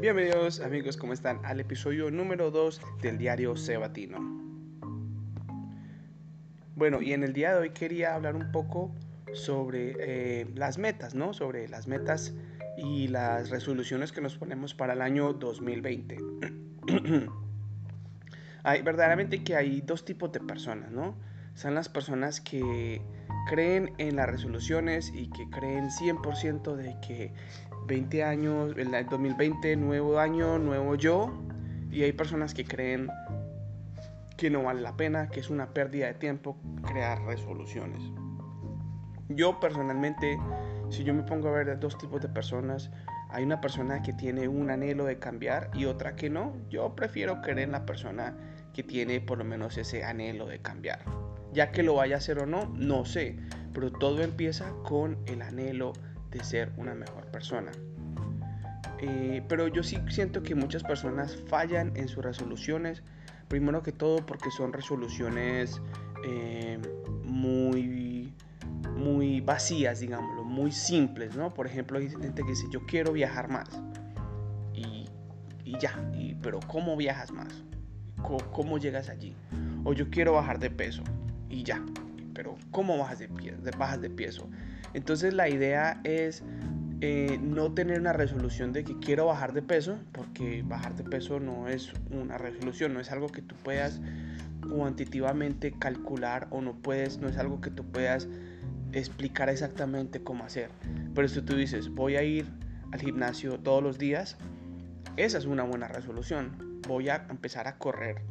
Bienvenidos amigos, ¿cómo están? Al episodio número 2 del diario Cebatino. Bueno, y en el día de hoy quería hablar un poco sobre eh, las metas, ¿no? Sobre las metas y las resoluciones que nos ponemos para el año 2020. hay verdaderamente que hay dos tipos de personas, ¿no? Son las personas que creen en las resoluciones y que creen 100% de que 20 años, el 2020, nuevo año, nuevo yo. Y hay personas que creen que no vale la pena, que es una pérdida de tiempo crear resoluciones. Yo personalmente, si yo me pongo a ver dos tipos de personas, hay una persona que tiene un anhelo de cambiar y otra que no. Yo prefiero creer en la persona que tiene por lo menos ese anhelo de cambiar. Ya que lo vaya a hacer o no, no sé. Pero todo empieza con el anhelo de ser una mejor persona. Eh, pero yo sí siento que muchas personas fallan en sus resoluciones. Primero que todo porque son resoluciones eh, muy, muy vacías, digámoslo, muy simples, ¿no? Por ejemplo, hay gente que dice, yo quiero viajar más. Y, y ya, pero ¿cómo viajas más? ¿Cómo, ¿Cómo, llegas allí? O yo quiero bajar de peso. Y ya, pero ¿cómo bajas de, pie, bajas de peso? Entonces la idea es eh, no tener una resolución de que quiero bajar de peso, porque bajar de peso no es una resolución, no es algo que tú puedas cuantitativamente calcular o no puedes, no es algo que tú puedas explicar exactamente cómo hacer. Pero si tú dices, voy a ir al gimnasio todos los días, esa es una buena resolución. Voy a empezar a correr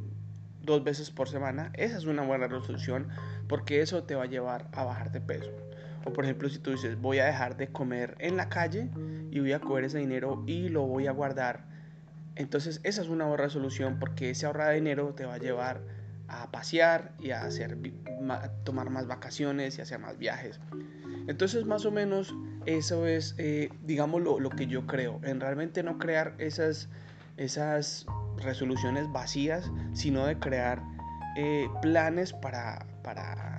dos veces por semana, esa es una buena resolución porque eso te va a llevar a bajar de peso. O por ejemplo, si tú dices, voy a dejar de comer en la calle y voy a coger ese dinero y lo voy a guardar. Entonces esa es una buena resolución porque ese ahorrado de dinero te va a llevar a pasear y a hacer, tomar más vacaciones y hacer más viajes. Entonces más o menos eso es, eh, digamos, lo, lo, que yo creo. En realmente no crear esas, esas resoluciones vacías, sino de crear eh, planes para, para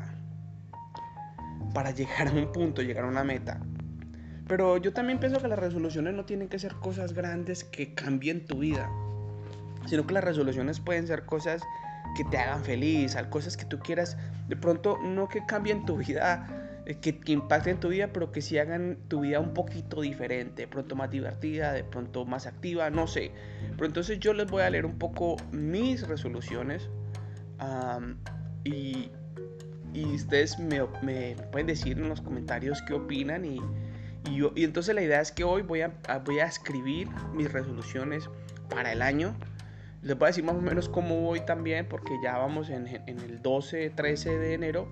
para llegar a un punto, llegar a una meta. Pero yo también pienso que las resoluciones no tienen que ser cosas grandes que cambien tu vida, sino que las resoluciones pueden ser cosas que te hagan feliz, cosas que tú quieras, de pronto no que cambien tu vida, eh, que, que, impacten tu vida, pero que sí hagan tu vida un poquito diferente, de pronto más divertida, de pronto más activa, no sé. Pero entonces yo les voy a leer un poco mis resoluciones y, y ustedes me, me, pueden decir en los comentarios qué opinan y, y, yo, y entonces la idea es que hoy voy a, voy a escribir mis resoluciones para el año. Les voy a decir más o menos cómo voy también porque ya vamos en, en el 12, 13 de enero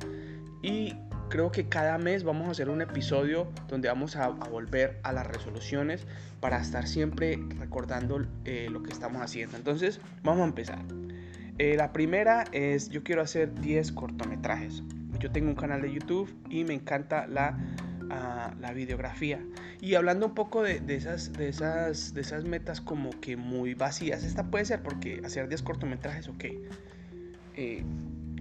y creo que cada mes vamos a hacer un episodio donde vamos a, a volver a las resoluciones para estar siempre recordando eh, lo que estamos haciendo. Entonces vamos a empezar. Eh, la primera es, yo quiero hacer 10 cortometrajes. Yo tengo un canal de YouTube y me encanta la, uh, la videografía. Y hablando un poco de, de, esas, de, esas, de esas metas como que muy vacías, esta puede ser porque hacer 10 cortometrajes, ok. Eh,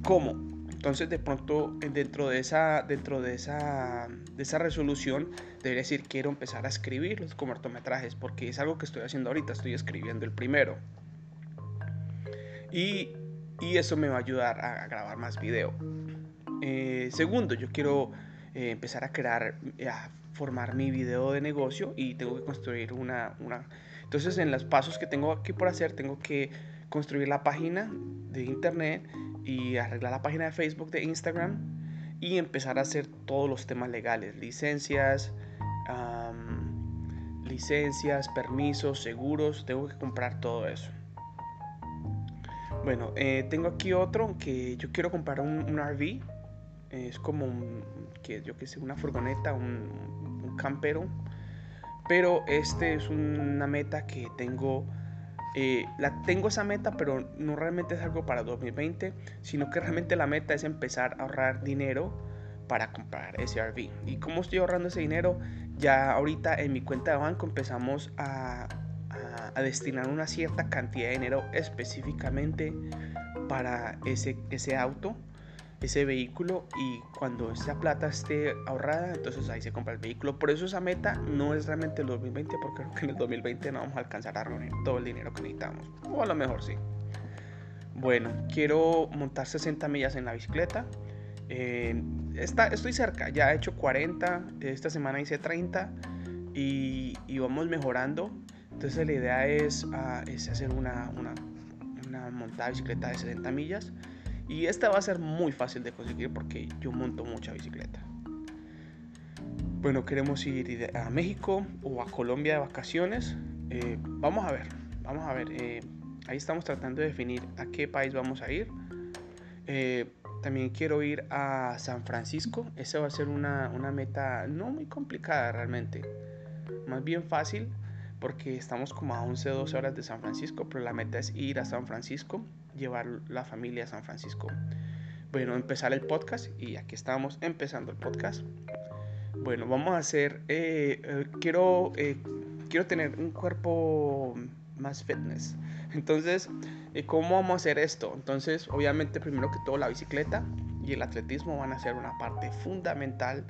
¿Cómo? Entonces de pronto dentro de esa, dentro de esa, de esa resolución debería decir quiero empezar a escribir los cortometrajes porque es algo que estoy haciendo ahorita, estoy escribiendo el primero. Y, eso me va a ayudar a, grabar más video. Eh, segundo, yo quiero eh, empezar a crear, a formar mi video de negocio y tengo que construir una, una... Entonces en los pasos que tengo aquí por hacer, tengo que construir la página de internet y arreglar la página de Facebook, de Instagram y empezar a hacer todos los temas legales, licencias, um, licencias, permisos, seguros, tengo que comprar todo eso. Bueno, eh, tengo aquí otro que yo quiero comprar un, RV. Es como que yo que sé, una furgoneta, un, un, campero. Pero este es una meta que tengo. Eh, la tengo esa meta, pero no realmente es algo para 2020, sino que realmente la meta es empezar a ahorrar dinero para comprar ese RV. ¿Y cómo estoy ahorrando ese dinero? Ya ahorita en mi cuenta de banco empezamos a a, destinar una cierta cantidad de dinero específicamente para ese, ese auto. ese vehículo y cuando esa plata esté ahorrada, entonces ahí se compra el vehículo. Por eso esa meta no es realmente el 2020, porque creo que en el 2020 no vamos a alcanzar a reunir todo el dinero que necesitamos. O a lo mejor sí. Bueno, quiero montar 60 millas en la bicicleta. Eh, está, estoy cerca, ya he hecho 40, esta semana hice 30 y, y vamos mejorando. Entonces la idea es, ah, hacer una, montada de bicicleta de 60 millas y esta va a ser muy fácil de conseguir porque yo monto mucha bicicleta. Bueno, queremos ir a México o a Colombia de vacaciones. Eh, vamos a ver, vamos a ver. Eh, ahí estamos tratando de definir a qué país vamos a ir. Eh, también quiero ir a San Francisco. Esa va a ser una meta no muy complicada realmente. Más bien fácil porque estamos como a 11 o 12 horas de San Francisco, pero la meta es ir a San Francisco llevar la familia a San Francisco. Bueno, empezar el podcast y aquí estamos empezando el podcast. Bueno, vamos a hacer, eh, eh, quiero, eh, quiero tener un cuerpo más fitness. Entonces, ¿cómo vamos a hacer esto? Entonces, obviamente, primero que todo, la bicicleta y el atletismo van a ser una parte fundamental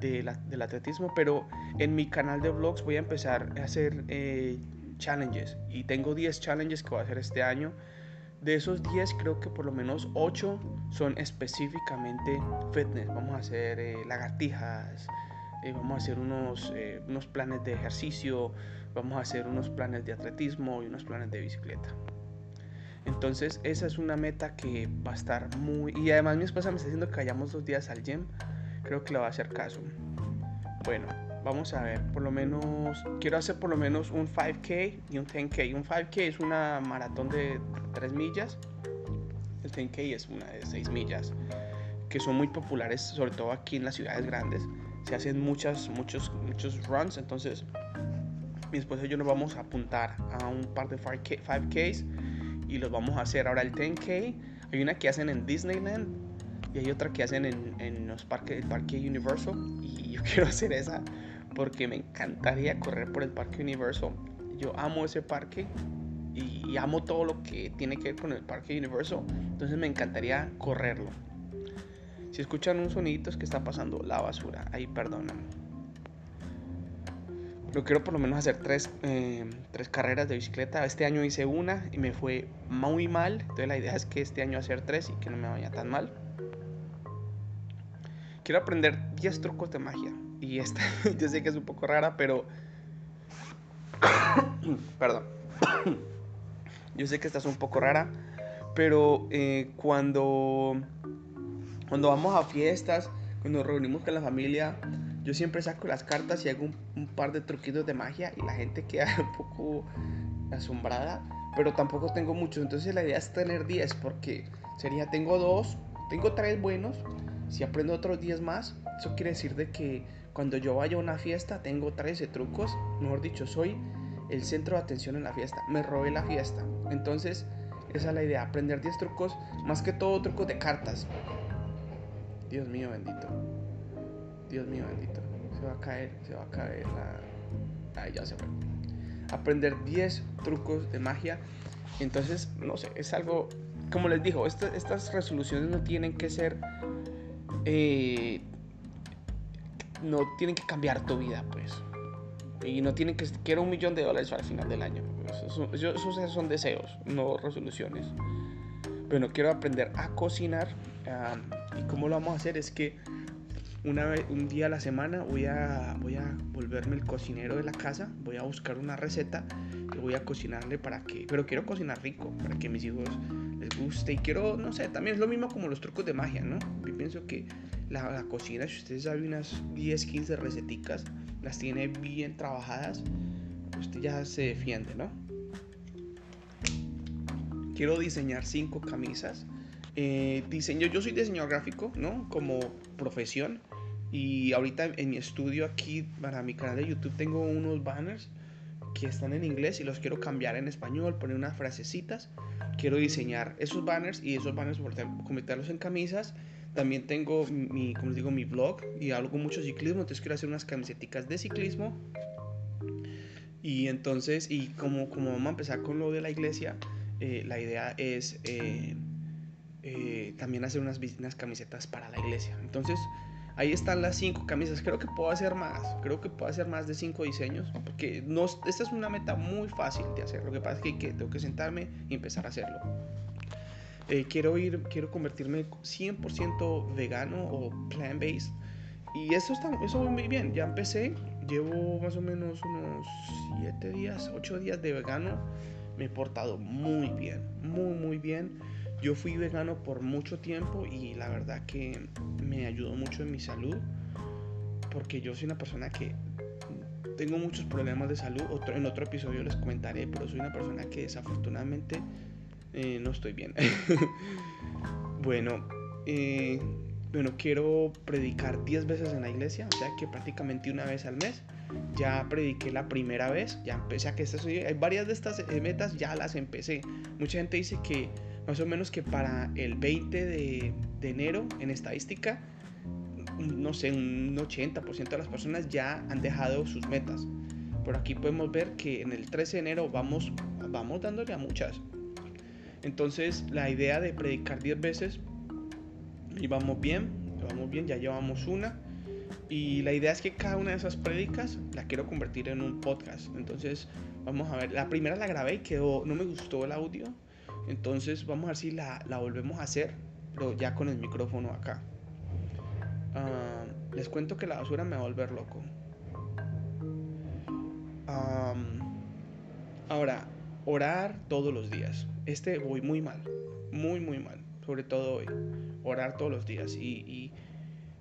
del atletismo, pero en mi canal de vlogs voy a empezar a hacer challenges y tengo 10 challenges que voy a hacer este año de esos 10 creo que por lo menos 8 son específicamente fitness. Vamos a hacer eh, lagartijas, eh, vamos a hacer unos, eh, unos planes de ejercicio, vamos a hacer unos planes de atletismo y unos planes de bicicleta. Entonces esa es una meta que va a estar muy... Y además mi esposa me está diciendo que vayamos dos días al gym. Creo que le va a hacer caso. Bueno, vamos a ver, por lo menos, quiero hacer por lo menos un 5K y un 10K. Un 5K es una maratón de 3 millas, el 10K es una de 6 millas, que son muy populares, sobre todo aquí en las ciudades grandes. Se hacen muchas, muchos, muchos runs, entonces mi esposa y yo nos vamos a apuntar a un par de 5K, ks y los vamos a hacer ahora el 10K. Hay una que hacen en Disneyland y hay otra que hacen en, los parques, el parque Universal y yo quiero hacer esa porque me encantaría correr por el Parque Universal. Yo amo ese parque y, amo todo lo que tiene que ver con el Parque Universal. Entonces me encantaría correrlo. Si escuchan un sonidito es que está pasando la basura. Ahí perdóname. Yo quiero por lo menos hacer tres, eh, tres carreras de bicicleta. Este año hice una y me fue muy mal. Entonces la idea es que este año hacer tres y que no me vaya tan mal. Quiero aprender 10 trucos de magia. Y esta, yo sé que es un poco rara, pero... Perdón. yo sé que esta es un poco rara, pero eh, cuando, cuando vamos a fiestas, cuando nos reunimos con la familia, yo siempre saco las cartas y hago un, un, par de truquitos de magia y la gente queda un poco asombrada, pero tampoco tengo muchos. Entonces la idea es tener 10 porque sería, tengo dos, tengo tres buenos. Si aprendo otros 10 más, eso quiere decir de que cuando yo vaya a una fiesta tengo 13 trucos, mejor dicho, soy el centro de atención en la fiesta, me robé la fiesta. Entonces, esa es la idea, aprender 10 trucos, más que todo trucos de cartas. Dios mío bendito. Dios mío bendito. Se va a caer, se va a caer la... Ay, ya se fue. Aprender 10 trucos de magia. Entonces, no sé, es algo... Como les digo, estas resoluciones no tienen que ser... Eh, no tienen que cambiar tu vida, pues. Y no tienen que quiero un millón de dólares al final del año. Esos, son deseos, no resoluciones. Bueno, quiero aprender a cocinar. y cómo lo vamos a hacer es que una un día a la semana voy a, voy a volverme el cocinero de la casa. Voy a buscar una receta y voy a cocinarle para que... Pero quiero cocinar rico, para que mis hijos les guste. Y quiero, no sé, también es lo mismo como los trucos de magia, ¿no? Yo pienso que la, cocina, si usted sabe unas 10, 15 receticas, las tiene bien trabajadas, usted ya se defiende, ¿no? Quiero diseñar 5 camisas. Eh, diseño, yo soy diseñador gráfico, ¿no? Como profesión. Y ahorita en mi estudio aquí, para mi canal de YouTube, tengo unos banners que están en inglés y los quiero cambiar en español, poner unas frasecitas. Quiero diseñar esos banners y esos banners convertirlos en camisas también tengo mi, como digo, mi blog y hago mucho ciclismo, entonces quiero hacer unas camisetas de ciclismo. Y entonces, y como, como vamos a empezar con lo de la iglesia, eh, la idea es eh, eh, también hacer unas, unas camisetas para la iglesia. Entonces, ahí están las cinco camisas. Creo que puedo hacer más. Creo que puedo hacer más de cinco diseños. Porque no, esta es una meta muy fácil de hacer. Lo que pasa es que, que tengo que sentarme y empezar a hacerlo. Eh, quiero ir, quiero convertirme 100% vegano o plant-based. Y eso está, eso muy bien. Ya empecé. Llevo más o menos unos 7 días, 8 días de vegano. Me he portado muy bien, muy, muy bien. Yo fui vegano por mucho tiempo y la verdad que me ayudó mucho en mi salud. Porque yo soy una persona que tengo muchos problemas de salud. Otro, en otro episodio les comentaré, pero soy una persona que desafortunadamente eh, no estoy bien. bueno, eh, bueno, quiero predicar 10 veces en la iglesia, o sea que prácticamente una vez al mes. Ya prediqué la primera vez, ya empecé a que estas, hay varias de estas metas ya las empecé. Mucha gente dice que más o menos que para el 20 de, de enero en estadística, no sé, un 80% de las personas ya han dejado sus metas. Por aquí podemos ver que en el 13 de enero vamos, vamos dándole a muchas. Entonces la idea de predicar 10 veces, y vamos bien, vamos bien, ya llevamos una. Y la idea es que cada una de esas prédicas la quiero convertir en un podcast. Entonces vamos a ver, la primera la grabé y quedó, no me gustó el audio. Entonces vamos a ver si la, la volvemos a hacer, pero ya con el micrófono acá. Ah, les cuento que la basura me va a volver loco. ahora, orar todos los días. Este voy muy mal, muy, muy mal, sobre todo hoy. Orar todos los días y,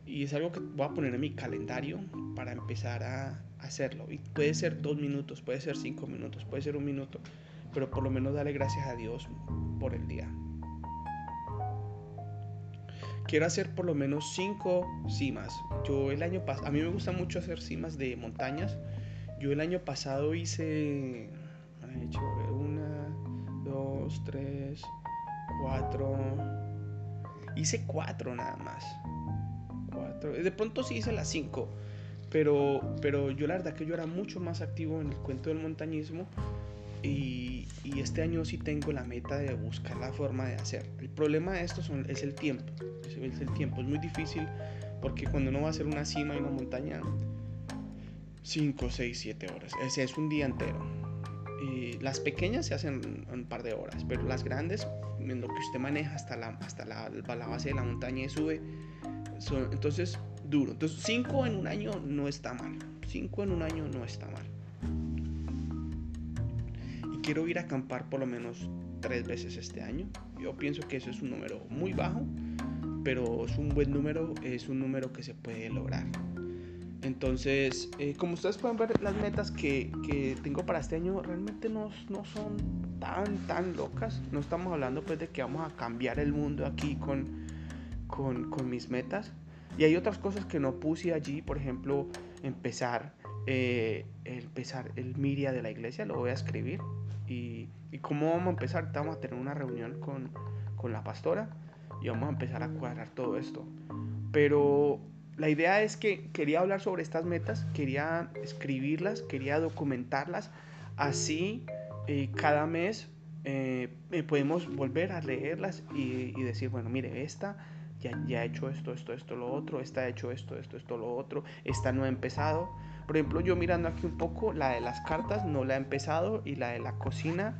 y, es algo que voy a poner en mi calendario para empezar a hacerlo. Y puede ser dos minutos, puede ser cinco minutos, puede ser un minuto, pero por lo menos darle gracias a Dios por el día. Quiero hacer por lo menos cinco cimas. Yo el año pasado, a mí me gusta mucho hacer cimas de montañas. Yo el año pasado hice, hecho una, dos, tres, cuatro. Hice cuatro nada más. Cuatro. De pronto sí hice las cinco. Pero, pero yo la verdad que yo era mucho más activo en el cuento del montañismo. Y, y, este año sí tengo la meta de buscar la forma de hacer. El problema de esto son, es el tiempo. Es, el tiempo. Es muy difícil porque cuando uno va a hacer una cima y una montaña, 5, 6, 7 horas. Ese es un día entero las pequeñas se hacen en un par de horas, pero las grandes, en lo que usted maneja hasta la, hasta la base de la montaña y sube, son, entonces duro. Entonces 5 en un año no está mal. 5 en un año no está mal. Quiero ir a acampar por lo menos tres veces este año. Yo pienso que eso es un número muy bajo, pero es un buen número, es un número que se puede lograr. Entonces, eh, como ustedes pueden ver, las metas que, que tengo para este año realmente no, no, son tan, tan locas. No estamos hablando pues de que vamos a cambiar el mundo aquí con, con, con mis metas. Y hay otras cosas que no puse allí, por ejemplo, empezar, eh, empezar el Miria de la iglesia, lo voy a escribir. Y, y cómo vamos a empezar, vamos a tener una reunión con, con la pastora y vamos a empezar a cuadrar todo esto. Pero la idea es que quería hablar sobre estas metas, quería escribirlas, quería documentarlas. Así eh, cada mes eh, eh, podemos volver a leerlas y, decir, bueno, mire, esta ya, ya ha hecho esto, esto, esto, lo otro, esta ha hecho esto, esto, esto, lo otro, esta no ha empezado. Por ejemplo, yo mirando aquí un poco, la de las cartas no la ha empezado y la de la cocina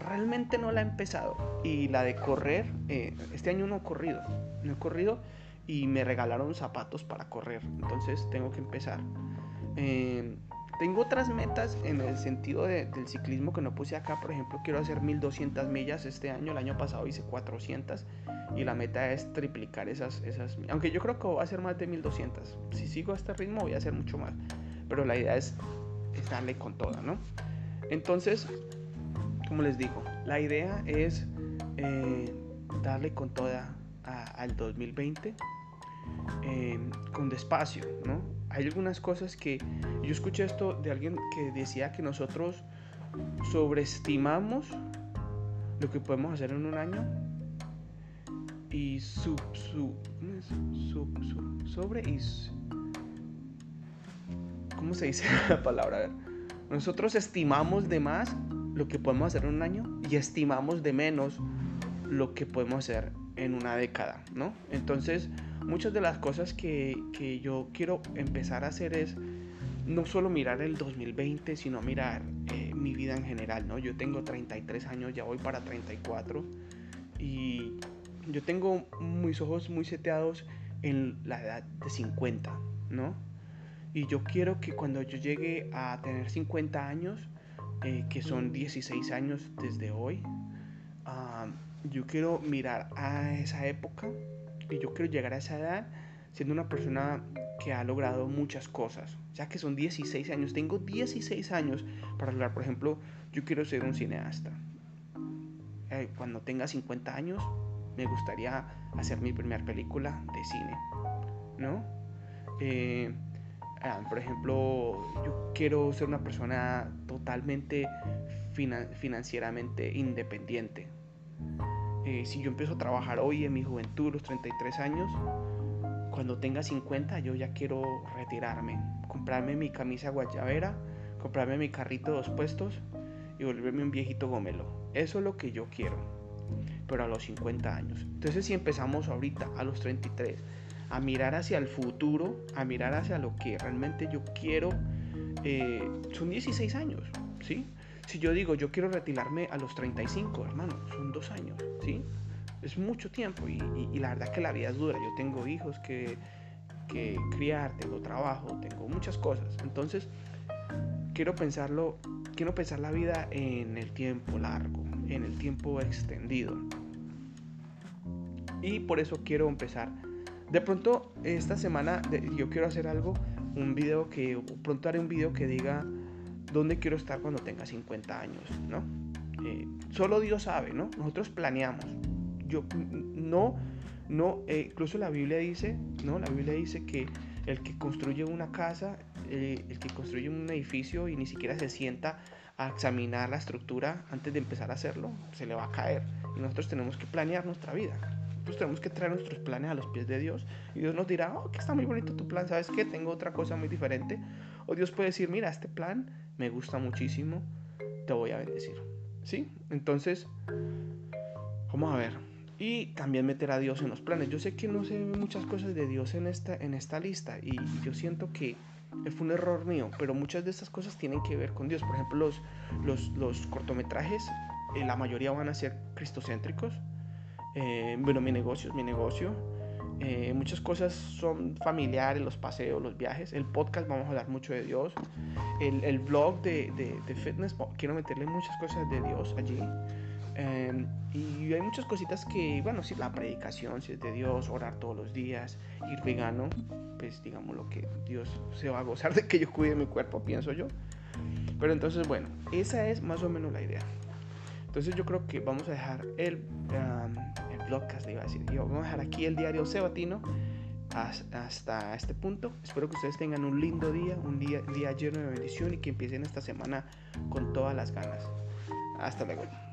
realmente no la ha empezado. Y la de correr, este año no he corrido, no he corrido y me regalaron zapatos para correr. Entonces tengo que empezar. Eh, tengo otras metas en el sentido del ciclismo que no puse acá. Por ejemplo, quiero hacer 1200 millas este año. El año pasado hice 400 y la meta es triplicar esas, esas. Aunque yo creo que voy a hacer más de 1200. Si sigo a este ritmo voy a hacer mucho más. Pero la idea es, darle con toda, ¿no? Entonces, como les digo, la idea es eh, darle con toda al 2020 Em, con despacio, ¿no? Hay algunas cosas que yo escuché esto de alguien que decía que nosotros sobreestimamos lo que podemos hacer en un año y sub, sub, sobre y ¿cómo se dice la palabra? nosotros estimamos de más lo que podemos hacer en un año y estimamos de menos lo que podemos hacer en una década, ¿no? Entonces, muchas de las cosas que, que yo quiero empezar a hacer es no solo mirar el 2020, sino mirar eh, mi vida en general, ¿no? Yo tengo 33 años, ya voy para 34 y yo tengo mis ojos muy seteados en la edad de 50, ¿no? Y yo quiero que cuando yo llegue a tener 50 años, eh, que son 16 años desde hoy, ah, yo quiero mirar a esa época y yo quiero llegar a esa edad siendo una persona que ha logrado muchas cosas, ya que son 16 años, tengo 16 años para lograr, por ejemplo, yo quiero ser un cineasta. Eh, cuando tenga 50 años, me gustaría hacer mi primera película de cine, ¿no? Eh, ah, por ejemplo, yo quiero ser una persona totalmente financieramente independiente. Eh, si yo empiezo a trabajar hoy en mi juventud, los 33 años, cuando tenga 50 yo ya quiero retirarme, comprarme mi camisa guayabera, comprarme mi carrito de dos puestos y volverme un viejito gomelo. Eso es lo que yo quiero, pero a los 50 años. Entonces si empezamos ahorita a los 33 a mirar hacia el futuro, a mirar hacia lo que realmente yo quiero, eh, son 16 años, ¿sí? Si yo digo yo quiero retirarme a los 35, hermano, son dos años, ¿sí? es mucho tiempo y, la verdad que la vida es dura. Yo tengo hijos que, que criar, tengo trabajo, tengo muchas cosas. Entonces, quiero pensarlo, quiero pensar la vida en el tiempo largo, en el tiempo extendido. Y por eso quiero empezar. De pronto, esta semana yo quiero hacer algo, un video que, pronto haré un video que diga dónde quiero estar cuando tenga 50 años, ¿no? Eh, solo Dios sabe, ¿no? Nosotros planeamos, yo no, no, eh, incluso la Biblia dice, ¿no? La Biblia dice que el que construye una casa, eh, el que construye un edificio y ni siquiera se sienta a examinar la estructura antes de empezar a hacerlo, se le va a caer. Y nosotros tenemos que planear nuestra vida. Nosotros tenemos que traer nuestros planes a los pies de Dios. Y Dios nos dirá, oh, que está muy bonito tu plan, ¿sabes qué? Tengo otra cosa muy diferente. O Dios puede decir, mira, este plan me gusta muchísimo, te voy a bendecir. ¿Sí? Entonces, vamos a ver y también meter a Dios en los planes. Yo sé que no se ven muchas cosas de Dios en esta, en esta lista y yo siento que fue un error mío, pero muchas de estas cosas tienen que ver con Dios. Por ejemplo, los, los, los cortometrajes, eh, la mayoría van a ser cristocéntricos. Eh, bueno, mi negocio es mi negocio. Eh, muchas cosas son familiares, los paseos, los viajes. El podcast vamos a hablar mucho de Dios. El, el blog de, de, fitness, quiero meterle muchas cosas de Dios allí. Em, y hay muchas cositas que, bueno, si la predicación, si es de Dios, orar todos los días, ir vegano, pues digamos lo que Dios se va a gozar de que yo cuide mi cuerpo, pienso yo. Pero entonces, bueno, esa es más o menos la idea. Entonces yo creo que vamos a dejar el, el blogcast, le iba a decir, vamos a dejar aquí el diario Sebatino hasta este punto. Espero que ustedes tengan un lindo día, un día, día lleno de bendición y que empiecen esta semana con todas las ganas. Hasta luego.